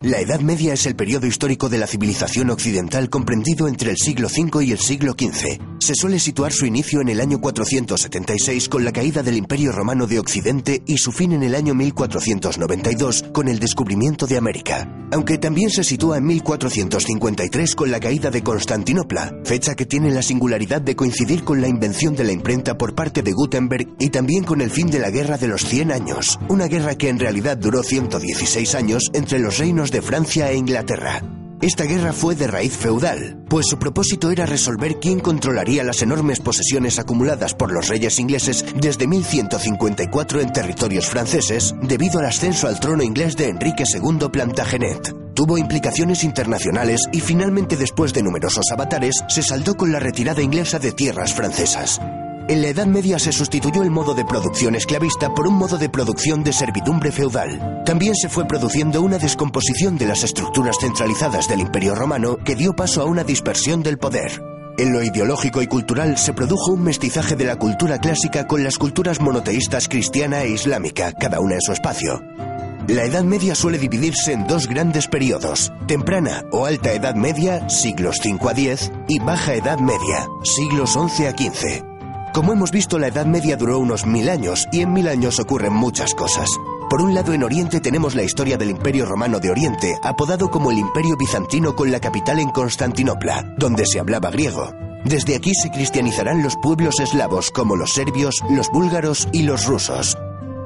La Edad Media es el periodo histórico de la civilización occidental comprendido entre el siglo V y el siglo XV. Se suele situar su inicio en el año 476 con la caída del Imperio Romano de Occidente y su fin en el año 1492 con el descubrimiento de América. Aunque también se sitúa en 1453 con la caída de Constantinopla, fecha que tiene la singularidad de coincidir con la invención de la imprenta por parte de Gutenberg y también con el fin de la Guerra de los 100 años, una guerra que en realidad duró 116 años entre los reinos de Francia e Inglaterra. Esta guerra fue de raíz feudal, pues su propósito era resolver quién controlaría las enormes posesiones acumuladas por los reyes ingleses desde 1154 en territorios franceses debido al ascenso al trono inglés de Enrique II Plantagenet. Tuvo implicaciones internacionales y finalmente después de numerosos avatares se saldó con la retirada inglesa de tierras francesas. En la Edad Media se sustituyó el modo de producción esclavista por un modo de producción de servidumbre feudal. También se fue produciendo una descomposición de las estructuras centralizadas del Imperio Romano que dio paso a una dispersión del poder. En lo ideológico y cultural se produjo un mestizaje de la cultura clásica con las culturas monoteístas cristiana e islámica, cada una en su espacio. La Edad Media suele dividirse en dos grandes periodos, temprana o alta Edad Media, siglos 5 a 10, y baja Edad Media, siglos 11 a 15. Como hemos visto, la Edad Media duró unos mil años y en mil años ocurren muchas cosas. Por un lado, en Oriente tenemos la historia del Imperio Romano de Oriente, apodado como el Imperio Bizantino con la capital en Constantinopla, donde se hablaba griego. Desde aquí se cristianizarán los pueblos eslavos como los serbios, los búlgaros y los rusos.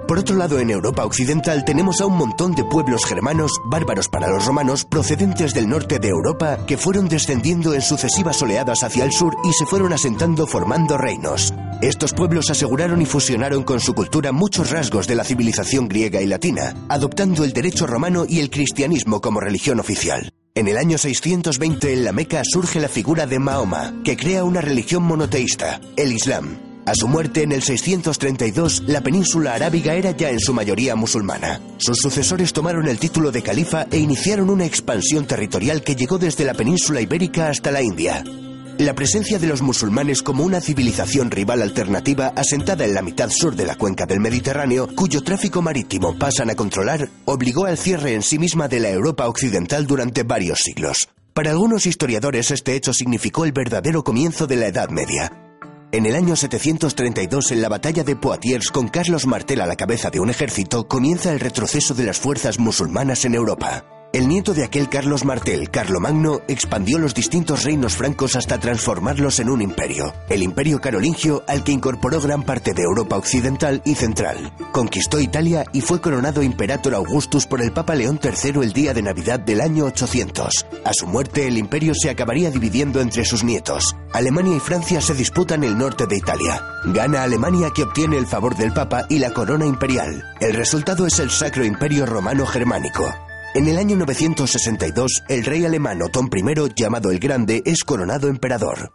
Por otro lado, en Europa Occidental tenemos a un montón de pueblos germanos, bárbaros para los romanos, procedentes del norte de Europa, que fueron descendiendo en sucesivas oleadas hacia el sur y se fueron asentando formando reinos. Estos pueblos aseguraron y fusionaron con su cultura muchos rasgos de la civilización griega y latina, adoptando el derecho romano y el cristianismo como religión oficial. En el año 620 en la Meca surge la figura de Mahoma, que crea una religión monoteísta, el Islam. A su muerte en el 632, la península arábiga era ya en su mayoría musulmana. Sus sucesores tomaron el título de califa e iniciaron una expansión territorial que llegó desde la península ibérica hasta la India. La presencia de los musulmanes como una civilización rival alternativa asentada en la mitad sur de la cuenca del Mediterráneo, cuyo tráfico marítimo pasan a controlar, obligó al cierre en sí misma de la Europa occidental durante varios siglos. Para algunos historiadores este hecho significó el verdadero comienzo de la Edad Media. En el año 732, en la batalla de Poitiers, con Carlos Martel a la cabeza de un ejército, comienza el retroceso de las fuerzas musulmanas en Europa. El nieto de aquel Carlos Martel, Carlomagno, expandió los distintos reinos francos hasta transformarlos en un imperio, el imperio carolingio al que incorporó gran parte de Europa occidental y central. Conquistó Italia y fue coronado Imperator Augustus por el Papa León III el día de Navidad del año 800. A su muerte el imperio se acabaría dividiendo entre sus nietos. Alemania y Francia se disputan el norte de Italia. Gana Alemania que obtiene el favor del Papa y la corona imperial. El resultado es el Sacro Imperio Romano Germánico. En el año 962, el rey alemán Otón I, llamado el Grande, es coronado emperador.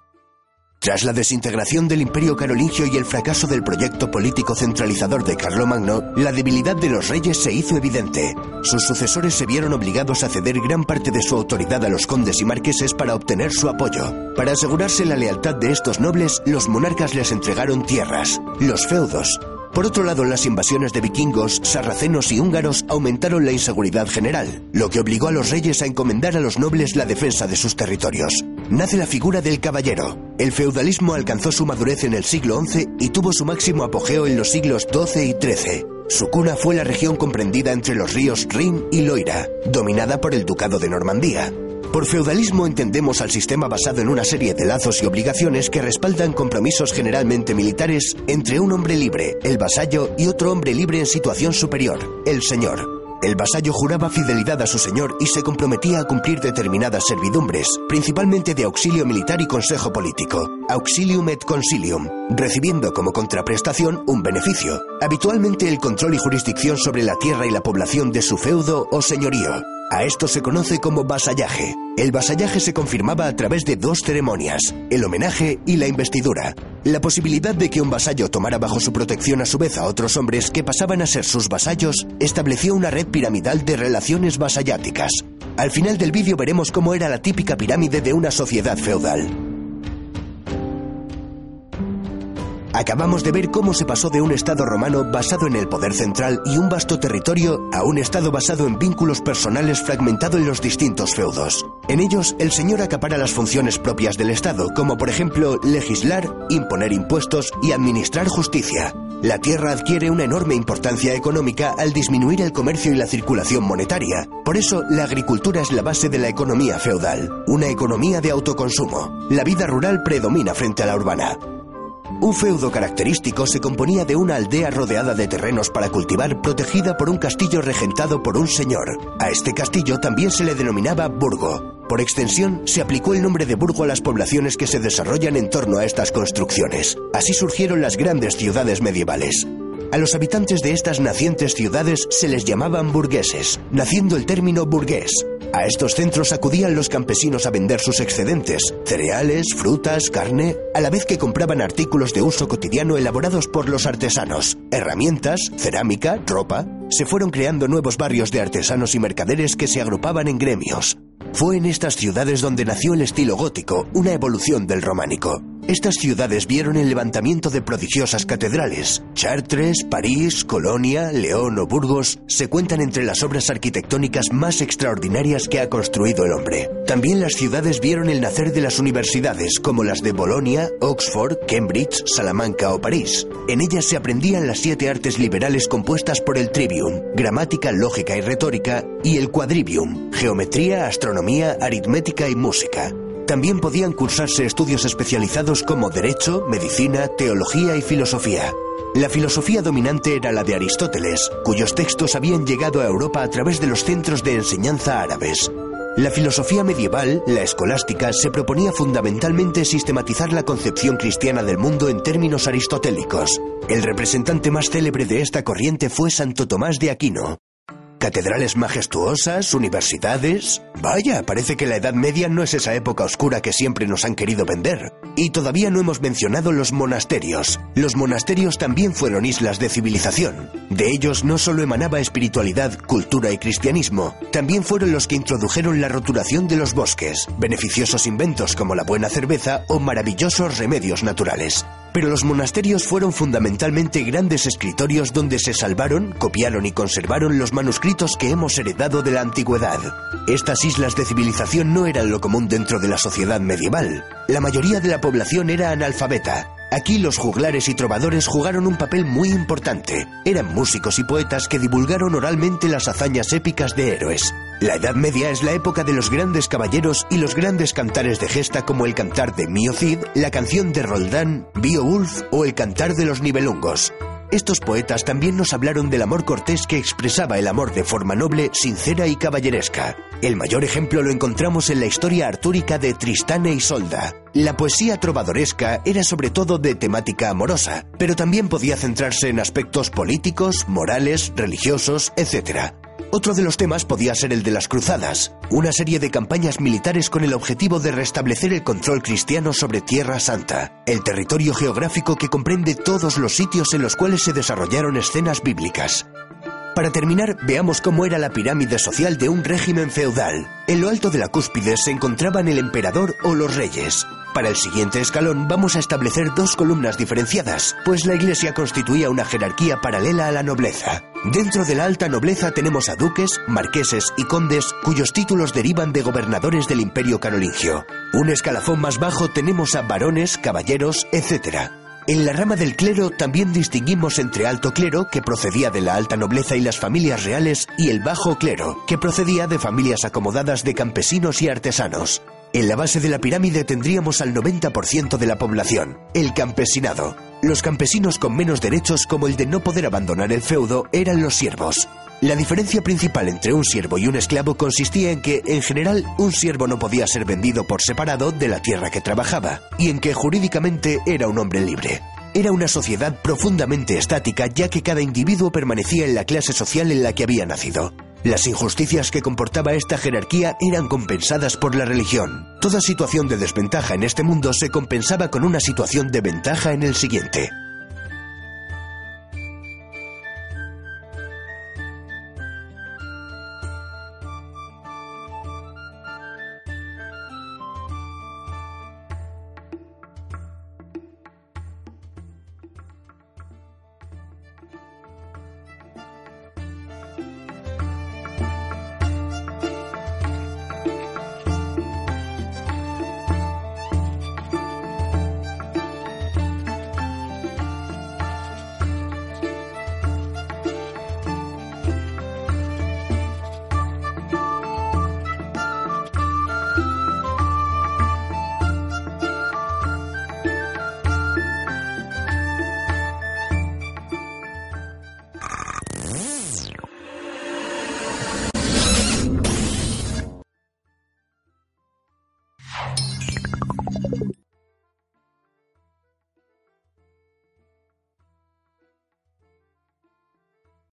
Tras la desintegración del imperio carolingio y el fracaso del proyecto político centralizador de Carlomagno, la debilidad de los reyes se hizo evidente. Sus sucesores se vieron obligados a ceder gran parte de su autoridad a los condes y marqueses para obtener su apoyo. Para asegurarse la lealtad de estos nobles, los monarcas les entregaron tierras, los feudos, por otro lado, las invasiones de vikingos, sarracenos y húngaros aumentaron la inseguridad general, lo que obligó a los reyes a encomendar a los nobles la defensa de sus territorios. Nace la figura del caballero. El feudalismo alcanzó su madurez en el siglo XI y tuvo su máximo apogeo en los siglos XII y XIII. Su cuna fue la región comprendida entre los ríos Rin y Loira, dominada por el Ducado de Normandía. Por feudalismo entendemos al sistema basado en una serie de lazos y obligaciones que respaldan compromisos generalmente militares entre un hombre libre, el vasallo, y otro hombre libre en situación superior, el señor. El vasallo juraba fidelidad a su señor y se comprometía a cumplir determinadas servidumbres, principalmente de auxilio militar y consejo político, auxilium et consilium, recibiendo como contraprestación un beneficio, habitualmente el control y jurisdicción sobre la tierra y la población de su feudo o señorío. A esto se conoce como vasallaje. El vasallaje se confirmaba a través de dos ceremonias, el homenaje y la investidura. La posibilidad de que un vasallo tomara bajo su protección a su vez a otros hombres que pasaban a ser sus vasallos estableció una red piramidal de relaciones vasalláticas. Al final del vídeo veremos cómo era la típica pirámide de una sociedad feudal. Acabamos de ver cómo se pasó de un Estado romano basado en el poder central y un vasto territorio a un Estado basado en vínculos personales fragmentado en los distintos feudos. En ellos, el señor acapara las funciones propias del Estado, como por ejemplo legislar, imponer impuestos y administrar justicia. La tierra adquiere una enorme importancia económica al disminuir el comercio y la circulación monetaria. Por eso, la agricultura es la base de la economía feudal, una economía de autoconsumo. La vida rural predomina frente a la urbana. Un feudo característico se componía de una aldea rodeada de terrenos para cultivar, protegida por un castillo regentado por un señor. A este castillo también se le denominaba burgo. Por extensión, se aplicó el nombre de burgo a las poblaciones que se desarrollan en torno a estas construcciones. Así surgieron las grandes ciudades medievales. A los habitantes de estas nacientes ciudades se les llamaban burgueses, naciendo el término burgués, a estos centros acudían los campesinos a vender sus excedentes, cereales, frutas, carne, a la vez que compraban artículos de uso cotidiano elaborados por los artesanos, herramientas, cerámica, ropa. Se fueron creando nuevos barrios de artesanos y mercaderes que se agrupaban en gremios. Fue en estas ciudades donde nació el estilo gótico, una evolución del románico. Estas ciudades vieron el levantamiento de prodigiosas catedrales. Chartres, París, Colonia, León o Burgos se cuentan entre las obras arquitectónicas más extraordinarias que ha construido el hombre. También las ciudades vieron el nacer de las universidades, como las de Bolonia, Oxford, Cambridge, Salamanca o París. En ellas se aprendían las siete artes liberales compuestas por el trivium, gramática, lógica y retórica, y el quadrivium, geometría, astronomía, aritmética y música. También podían cursarse estudios especializados como Derecho, Medicina, Teología y Filosofía. La filosofía dominante era la de Aristóteles, cuyos textos habían llegado a Europa a través de los centros de enseñanza árabes. La filosofía medieval, la escolástica, se proponía fundamentalmente sistematizar la concepción cristiana del mundo en términos aristotélicos. El representante más célebre de esta corriente fue Santo Tomás de Aquino. Catedrales majestuosas, universidades. Vaya, parece que la Edad Media no es esa época oscura que siempre nos han querido vender. Y todavía no hemos mencionado los monasterios. Los monasterios también fueron islas de civilización. De ellos no solo emanaba espiritualidad, cultura y cristianismo, también fueron los que introdujeron la roturación de los bosques, beneficiosos inventos como la buena cerveza o maravillosos remedios naturales. Pero los monasterios fueron fundamentalmente grandes escritorios donde se salvaron, copiaron y conservaron los manuscritos que hemos heredado de la antigüedad. Estas islas de civilización no eran lo común dentro de la sociedad medieval. La mayoría de la población era analfabeta, Aquí los juglares y trovadores jugaron un papel muy importante. Eran músicos y poetas que divulgaron oralmente las hazañas épicas de héroes. La Edad Media es la época de los grandes caballeros y los grandes cantares de gesta como el cantar de Mio Cid, la canción de Roldán, Beowulf o el cantar de los Nibelungos. Estos poetas también nos hablaron del amor cortés que expresaba el amor de forma noble, sincera y caballeresca. El mayor ejemplo lo encontramos en la historia artúrica de Tristán e Isolda. La poesía trovadoresca era sobre todo de temática amorosa, pero también podía centrarse en aspectos políticos, morales, religiosos, etc. Otro de los temas podía ser el de las cruzadas, una serie de campañas militares con el objetivo de restablecer el control cristiano sobre Tierra Santa, el territorio geográfico que comprende todos los sitios en los cuales se desarrollaron escenas bíblicas. Para terminar, veamos cómo era la pirámide social de un régimen feudal. En lo alto de la cúspide se encontraban el emperador o los reyes. Para el siguiente escalón vamos a establecer dos columnas diferenciadas, pues la iglesia constituía una jerarquía paralela a la nobleza. Dentro de la alta nobleza tenemos a duques, marqueses y condes cuyos títulos derivan de gobernadores del imperio carolingio. Un escalafón más bajo tenemos a varones, caballeros, etc. En la rama del clero también distinguimos entre alto clero, que procedía de la alta nobleza y las familias reales, y el bajo clero, que procedía de familias acomodadas de campesinos y artesanos. En la base de la pirámide tendríamos al 90% de la población, el campesinado. Los campesinos con menos derechos como el de no poder abandonar el feudo eran los siervos. La diferencia principal entre un siervo y un esclavo consistía en que, en general, un siervo no podía ser vendido por separado de la tierra que trabajaba, y en que jurídicamente era un hombre libre. Era una sociedad profundamente estática ya que cada individuo permanecía en la clase social en la que había nacido. Las injusticias que comportaba esta jerarquía eran compensadas por la religión. Toda situación de desventaja en este mundo se compensaba con una situación de ventaja en el siguiente.